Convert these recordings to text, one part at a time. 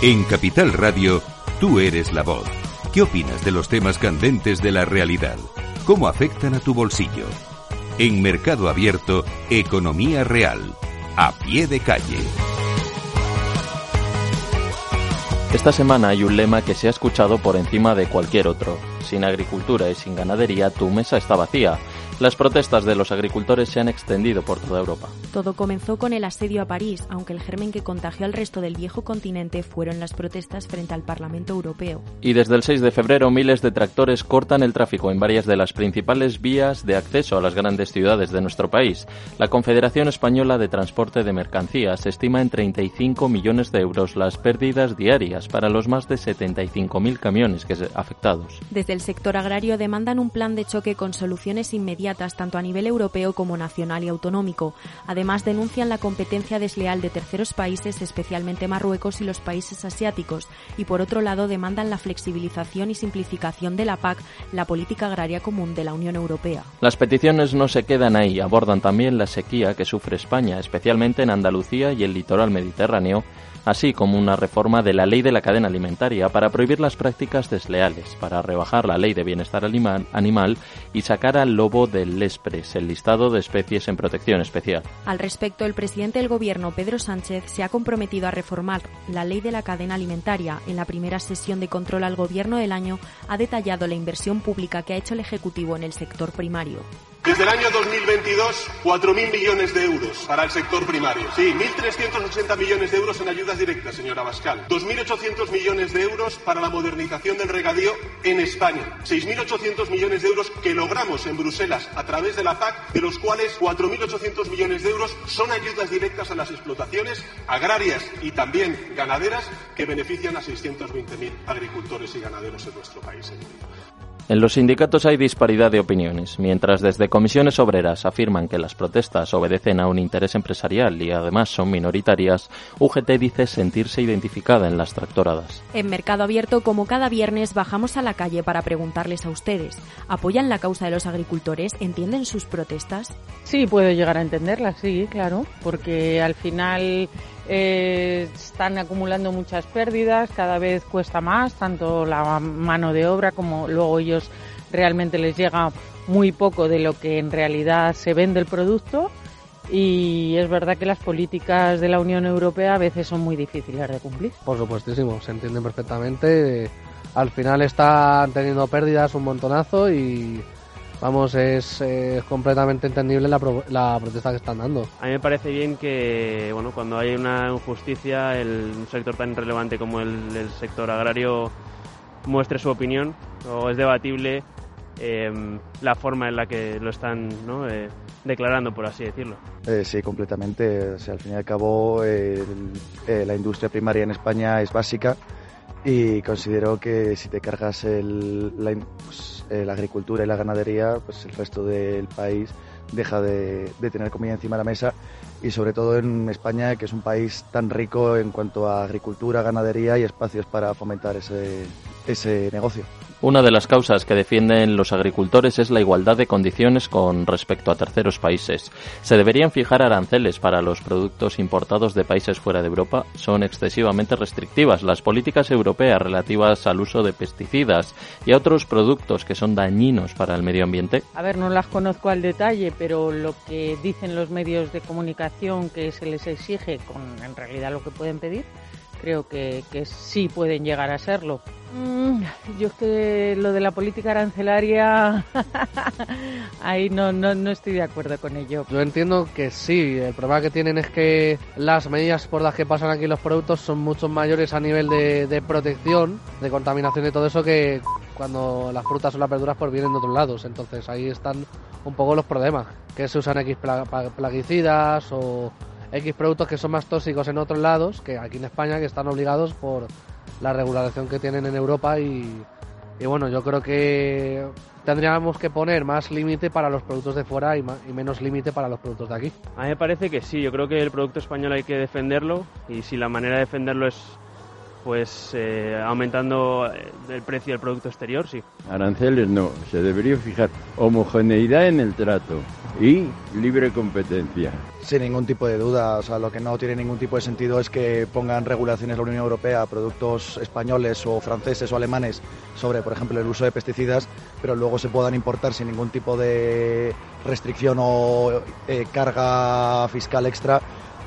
En Capital Radio, tú eres la voz. ¿Qué opinas de los temas candentes de la realidad? ¿Cómo afectan a tu bolsillo? En Mercado Abierto, Economía Real. A pie de calle. Esta semana hay un lema que se ha escuchado por encima de cualquier otro. Sin agricultura y sin ganadería, tu mesa está vacía. Las protestas de los agricultores se han extendido por toda Europa. Todo comenzó con el asedio a París, aunque el germen que contagió al resto del viejo continente fueron las protestas frente al Parlamento Europeo. Y desde el 6 de febrero miles de tractores cortan el tráfico en varias de las principales vías de acceso a las grandes ciudades de nuestro país. La Confederación Española de Transporte de Mercancías estima en 35 millones de euros las pérdidas diarias para los más de 75.000 camiones que afectados. Desde el sector agrario demandan un plan de choque con soluciones inmediatas tanto a nivel europeo como nacional y autonómico. Además, denuncian la competencia desleal de terceros países, especialmente Marruecos y los países asiáticos, y por otro lado demandan la flexibilización y simplificación de la PAC, la política agraria común de la Unión Europea. Las peticiones no se quedan ahí, abordan también la sequía que sufre España, especialmente en Andalucía y el litoral mediterráneo, así como una reforma de la ley de la cadena alimentaria para prohibir las prácticas desleales, para rebajar la ley de bienestar animal, y sacar al lobo del Lespres, el listado de especies en protección especial. Al respecto, el presidente del Gobierno, Pedro Sánchez, se ha comprometido a reformar la ley de la cadena alimentaria. En la primera sesión de control al Gobierno del año ha detallado la inversión pública que ha hecho el Ejecutivo en el sector primario. Desde el año 2022, 4.000 millones de euros para el sector primario. Sí, 1.380 millones de euros en ayudas directas, señora Bascal. 2.800 millones de euros para la modernización del regadío en España. 6.800 millones de euros que logramos en Bruselas a través de la PAC, de los cuales 4.800 millones de euros son ayudas directas a las explotaciones agrarias y también ganaderas que benefician a 620.000 agricultores y ganaderos en nuestro país. En los sindicatos hay disparidad de opiniones. Mientras desde comisiones obreras afirman que las protestas obedecen a un interés empresarial y además son minoritarias, UGT dice sentirse identificada en las tractoradas. En Mercado Abierto, como cada viernes, bajamos a la calle para preguntarles a ustedes. ¿Apoyan la causa de los agricultores? ¿Entienden sus protestas? Sí, puedo llegar a entenderlas, sí, claro, porque al final eh, están acumulando muchas pérdidas, cada vez cuesta más, tanto la mano de obra como luego ellos realmente les llega muy poco de lo que en realidad se vende el producto y es verdad que las políticas de la Unión Europea a veces son muy difíciles de cumplir. Por supuestísimo, se entienden perfectamente. Al final están teniendo pérdidas un montonazo y vamos, es, completamente entendible la, la, protesta que están dando. A mí me parece bien que, bueno, cuando hay una injusticia, el, un sector tan relevante como el, sector agrario muestre su opinión, o es debatible eh, la forma en la que lo están ¿no? eh, declarando, por así decirlo. Eh, sí, completamente. O sea, al fin y al cabo, la industria primaria en España es básica y considero que si te cargas el, la, pues, eh, la, agricultura y la ganadería, pues el resto del país deja de, de, tener comida encima de la mesa y sobre todo en España, que es un país tan rico en cuanto a agricultura, ganadería y espacios para fomentar ese, ese negocio. Una de las causas que defienden los agricultores es la igualdad de condiciones con respecto a terceros países. ¿Se deberían fijar aranceles para los productos importados de países fuera de Europa? Son excesivamente restrictivas las políticas europeas relativas al uso de pesticidas y a otros productos que son dañinos para el medio ambiente. A ver, no las conozco al detalle, pero lo que dicen los medios de comunicación que se les exige con en realidad lo que pueden pedir creo que, que sí pueden llegar a serlo. Mm, yo es que lo de la política arancelaria, ahí no, no, no estoy de acuerdo con ello. Yo entiendo que sí, el problema que tienen es que las medidas por las que pasan aquí los productos son mucho mayores a nivel de, protección, de contaminación y todo eso que cuando las frutas o las verduras pues vienen de otros lados. Entonces ahí están un poco los problemas, que se usan X plaguicidas o X productos que son más tóxicos en otros lados que aquí en España, que están obligados por la regulación que tienen en Europa y, bueno, yo creo que tendríamos que poner más límite para los productos de fuera y, y menos límite para los productos de aquí. A mí me parece que sí, yo creo que el producto español hay que defenderlo y si la manera de defenderlo es pues eh, aumentando el precio del producto exterior, sí. Aranceles no, se debería fijar homogeneidad en el trato y libre competencia. Sin ningún tipo de duda, o sea, lo que no tiene ningún tipo de sentido es que pongan regulaciones la Unión Europea a productos españoles o franceses o alemanes sobre, por ejemplo, el uso de pesticidas, pero luego se puedan importar sin ningún tipo de restricción o eh, carga fiscal extra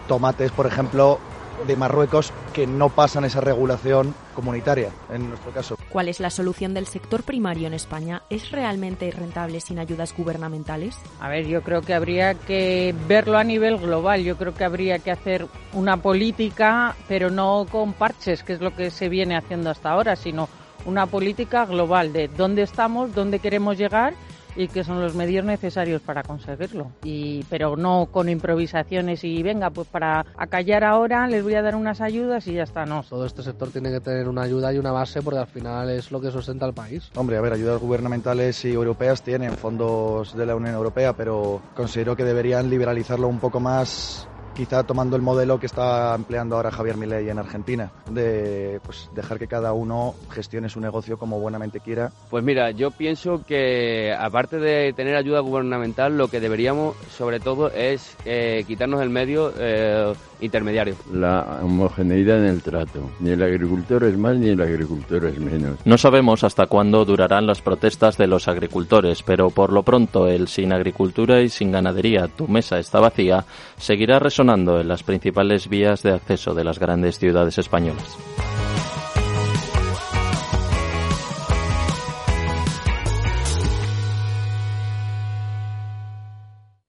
tomates, por ejemplo, de Marruecos que no pasan esa regulación comunitaria, en nuestro caso. ¿Cuál es la solución del sector primario en España? ¿Es realmente rentable sin ayudas gubernamentales? A ver, yo creo que habría que verlo a nivel global. Yo creo que habría que hacer una política, pero no con parches, que es lo que se viene haciendo hasta ahora, sino una política global de dónde estamos, dónde queremos llegar y que son los medios necesarios para conseguirlo. Y, pero no con improvisaciones y venga, pues para acallar ahora les voy a dar unas ayudas y ya está, no. Todo este sector tiene que tener una ayuda y una base porque al final es lo que sustenta al país. Hombre, a ver, ayudas gubernamentales y europeas tienen fondos de la Unión Europea, pero considero que deberían liberalizarlo un poco más quizá tomando el modelo que está empleando ahora Javier Milei en Argentina, de pues, dejar que cada uno gestione su negocio como buenamente quiera. Pues mira, yo pienso que aparte de tener ayuda gubernamental, lo que deberíamos sobre todo es eh, quitarnos el medio eh, intermediario. La homogeneidad en el trato. Ni el agricultor es más ni el agricultor es menos. No sabemos hasta cuándo durarán las protestas de los agricultores, pero por lo pronto el sin agricultura y sin ganadería, tu mesa está vacía, seguirá resonando en las principales vías de acceso de las grandes ciudades españolas.